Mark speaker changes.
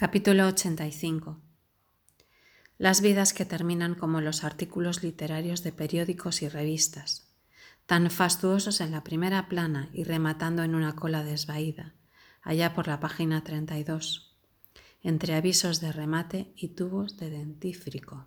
Speaker 1: Capítulo 85 Las vidas que terminan como los artículos literarios de periódicos y revistas, tan fastuosos en la primera plana y rematando en una cola desvaída, allá por la página 32, entre avisos de remate y tubos de dentífrico.